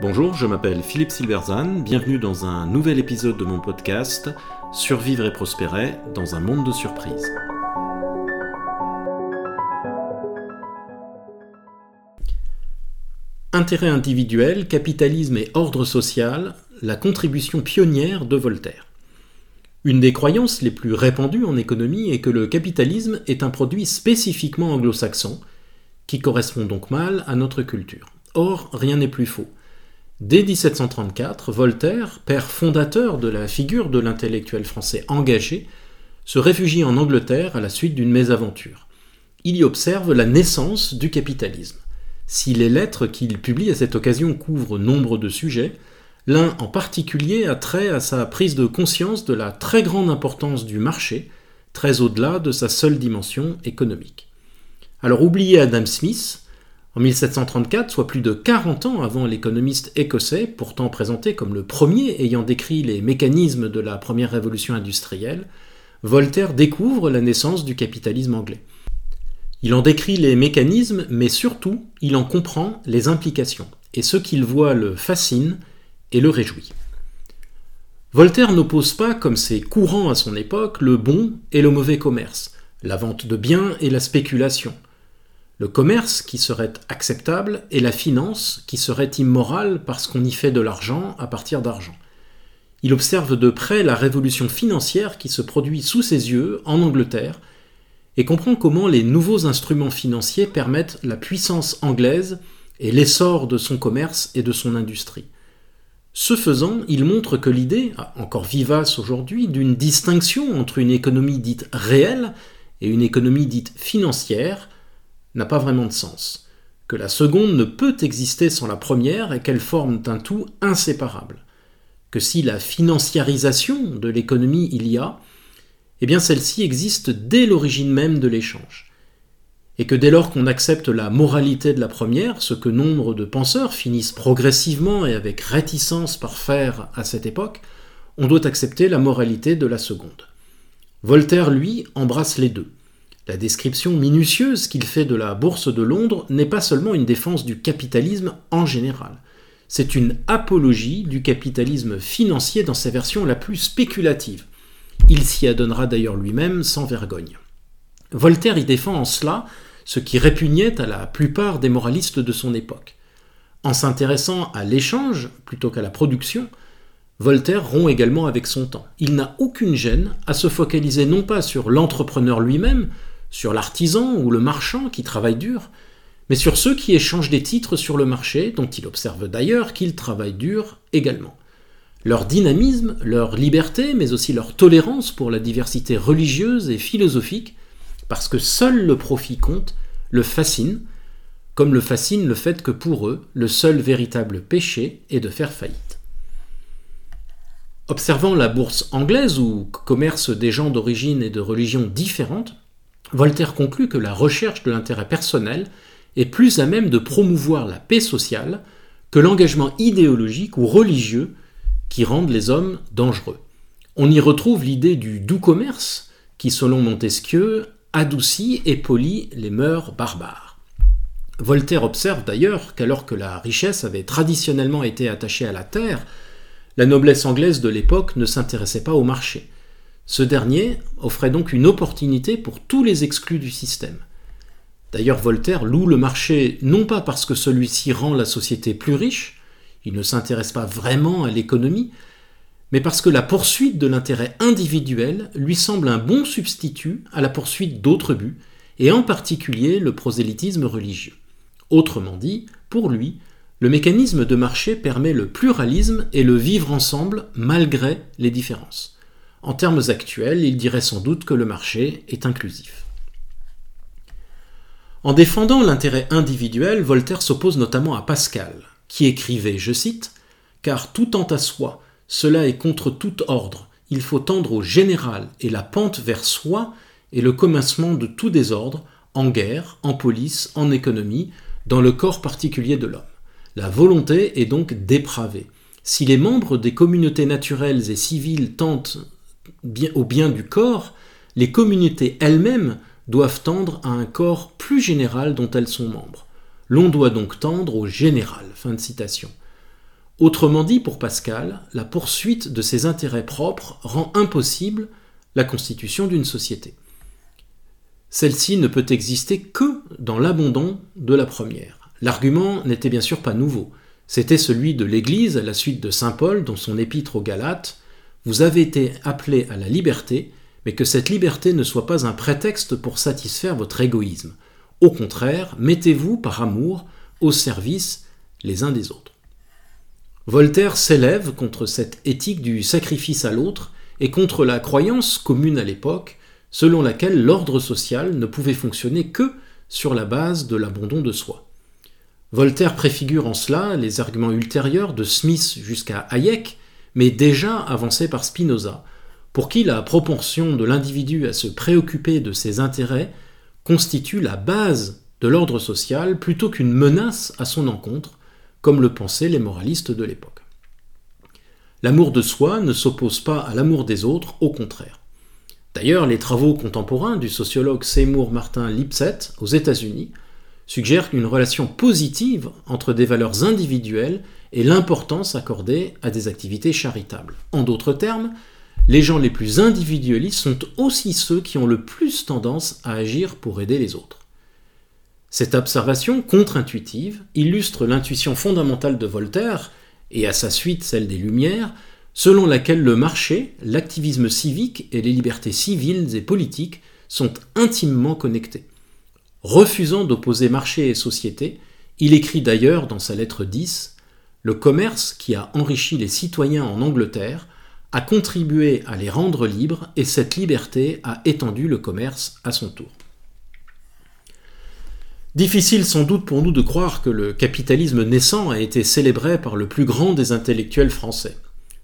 Bonjour, je m'appelle Philippe Silverzan, bienvenue dans un nouvel épisode de mon podcast Survivre et prospérer dans un monde de surprises. Intérêt individuel, capitalisme et ordre social, la contribution pionnière de Voltaire. Une des croyances les plus répandues en économie est que le capitalisme est un produit spécifiquement anglo-saxon, qui correspond donc mal à notre culture. Or, rien n'est plus faux. Dès 1734, Voltaire, père fondateur de la figure de l'intellectuel français engagé, se réfugie en Angleterre à la suite d'une mésaventure. Il y observe la naissance du capitalisme. Si les lettres qu'il publie à cette occasion couvrent nombre de sujets, l'un en particulier a trait à sa prise de conscience de la très grande importance du marché, très au-delà de sa seule dimension économique. Alors oubliez Adam Smith, en 1734, soit plus de 40 ans avant l'économiste écossais, pourtant présenté comme le premier ayant décrit les mécanismes de la première révolution industrielle, Voltaire découvre la naissance du capitalisme anglais. Il en décrit les mécanismes, mais surtout, il en comprend les implications, et ce qu'il voit le fascine et le réjouit. Voltaire n'oppose pas, comme c'est courant à son époque, le bon et le mauvais commerce, la vente de biens et la spéculation, le commerce qui serait acceptable et la finance qui serait immorale parce qu'on y fait de l'argent à partir d'argent. Il observe de près la révolution financière qui se produit sous ses yeux en Angleterre et comprend comment les nouveaux instruments financiers permettent la puissance anglaise et l'essor de son commerce et de son industrie. Ce faisant, il montre que l'idée, encore vivace aujourd'hui, d'une distinction entre une économie dite réelle et une économie dite financière n'a pas vraiment de sens, que la seconde ne peut exister sans la première et qu'elles forment un tout inséparable, que si la financiarisation de l'économie il y a, eh bien celle-ci existe dès l'origine même de l'échange, et que dès lors qu'on accepte la moralité de la première, ce que nombre de penseurs finissent progressivement et avec réticence par faire à cette époque, on doit accepter la moralité de la seconde. Voltaire, lui, embrasse les deux. La description minutieuse qu'il fait de la bourse de Londres n'est pas seulement une défense du capitalisme en général, c'est une apologie du capitalisme financier dans sa version la plus spéculative. Il s'y adonnera d'ailleurs lui-même sans vergogne. Voltaire y défend en cela ce qui répugnait à la plupart des moralistes de son époque. En s'intéressant à l'échange plutôt qu'à la production, Voltaire rompt également avec son temps. Il n'a aucune gêne à se focaliser non pas sur l'entrepreneur lui-même, sur l'artisan ou le marchand qui travaille dur, mais sur ceux qui échangent des titres sur le marché, dont il observe d'ailleurs qu'ils travaillent dur également. Leur dynamisme, leur liberté, mais aussi leur tolérance pour la diversité religieuse et philosophique, parce que seul le profit compte, le fascine, comme le fascine le fait que pour eux, le seul véritable péché est de faire faillite. Observant la bourse anglaise, où commercent des gens d'origine et de religion différentes, Voltaire conclut que la recherche de l'intérêt personnel est plus à même de promouvoir la paix sociale que l'engagement idéologique ou religieux qui rendent les hommes dangereux. On y retrouve l'idée du doux commerce qui, selon Montesquieu, adoucit et polit les mœurs barbares. Voltaire observe d'ailleurs qu'alors que la richesse avait traditionnellement été attachée à la terre, la noblesse anglaise de l'époque ne s'intéressait pas au marché. Ce dernier offrait donc une opportunité pour tous les exclus du système. D'ailleurs, Voltaire loue le marché non pas parce que celui-ci rend la société plus riche, il ne s'intéresse pas vraiment à l'économie, mais parce que la poursuite de l'intérêt individuel lui semble un bon substitut à la poursuite d'autres buts, et en particulier le prosélytisme religieux. Autrement dit, pour lui, le mécanisme de marché permet le pluralisme et le vivre ensemble malgré les différences. En termes actuels, il dirait sans doute que le marché est inclusif. En défendant l'intérêt individuel, Voltaire s'oppose notamment à Pascal, qui écrivait, je cite, Car tout tend à soi, cela est contre tout ordre, il faut tendre au général, et la pente vers soi est le commencement de tout désordre, en guerre, en police, en économie, dans le corps particulier de l'homme. La volonté est donc dépravée. Si les membres des communautés naturelles et civiles tentent au bien du corps, les communautés elles-mêmes doivent tendre à un corps plus général dont elles sont membres. L'on doit donc tendre au général. Autrement dit, pour Pascal, la poursuite de ses intérêts propres rend impossible la constitution d'une société. Celle-ci ne peut exister que dans l'abandon de la première. L'argument n'était bien sûr pas nouveau. C'était celui de l'Église à la suite de Saint Paul dans son épître aux Galates. Vous avez été appelés à la liberté, mais que cette liberté ne soit pas un prétexte pour satisfaire votre égoïsme. Au contraire, mettez-vous par amour au service les uns des autres. Voltaire s'élève contre cette éthique du sacrifice à l'autre et contre la croyance commune à l'époque selon laquelle l'ordre social ne pouvait fonctionner que sur la base de l'abandon de soi. Voltaire préfigure en cela les arguments ultérieurs de Smith jusqu'à Hayek, mais déjà avancés par Spinoza, pour qui la propension de l'individu à se préoccuper de ses intérêts constitue la base de l'ordre social plutôt qu'une menace à son encontre, comme le pensaient les moralistes de l'époque. L'amour de soi ne s'oppose pas à l'amour des autres, au contraire. D'ailleurs, les travaux contemporains du sociologue Seymour Martin Lipset aux États-Unis suggèrent une relation positive entre des valeurs individuelles et l'importance accordée à des activités charitables. En d'autres termes, les gens les plus individualistes sont aussi ceux qui ont le plus tendance à agir pour aider les autres. Cette observation contre-intuitive illustre l'intuition fondamentale de Voltaire, et à sa suite celle des Lumières, selon laquelle le marché, l'activisme civique et les libertés civiles et politiques sont intimement connectés. Refusant d'opposer marché et société, il écrit d'ailleurs dans sa lettre 10 Le commerce qui a enrichi les citoyens en Angleterre a contribué à les rendre libres et cette liberté a étendu le commerce à son tour. Difficile sans doute pour nous de croire que le capitalisme naissant a été célébré par le plus grand des intellectuels français.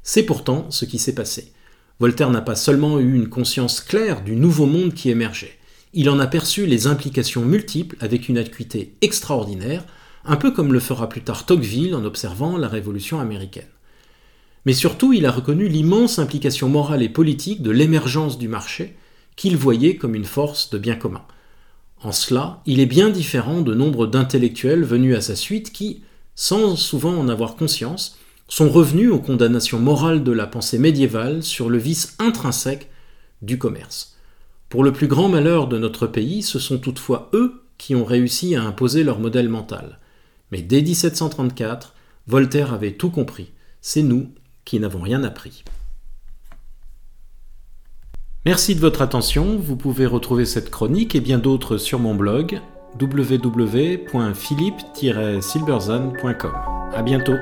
C'est pourtant ce qui s'est passé. Voltaire n'a pas seulement eu une conscience claire du nouveau monde qui émergeait, il en a perçu les implications multiples avec une acuité extraordinaire, un peu comme le fera plus tard Tocqueville en observant la Révolution américaine. Mais surtout, il a reconnu l'immense implication morale et politique de l'émergence du marché, qu'il voyait comme une force de bien commun. En cela, il est bien différent de nombre d'intellectuels venus à sa suite qui, sans souvent en avoir conscience, sont revenus aux condamnations morales de la pensée médiévale sur le vice intrinsèque du commerce. Pour le plus grand malheur de notre pays, ce sont toutefois eux qui ont réussi à imposer leur modèle mental. Mais dès 1734, Voltaire avait tout compris. C'est nous qui n'avons rien appris. Merci de votre attention. Vous pouvez retrouver cette chronique et bien d'autres sur mon blog www.philippe-silberzan.com. À bientôt.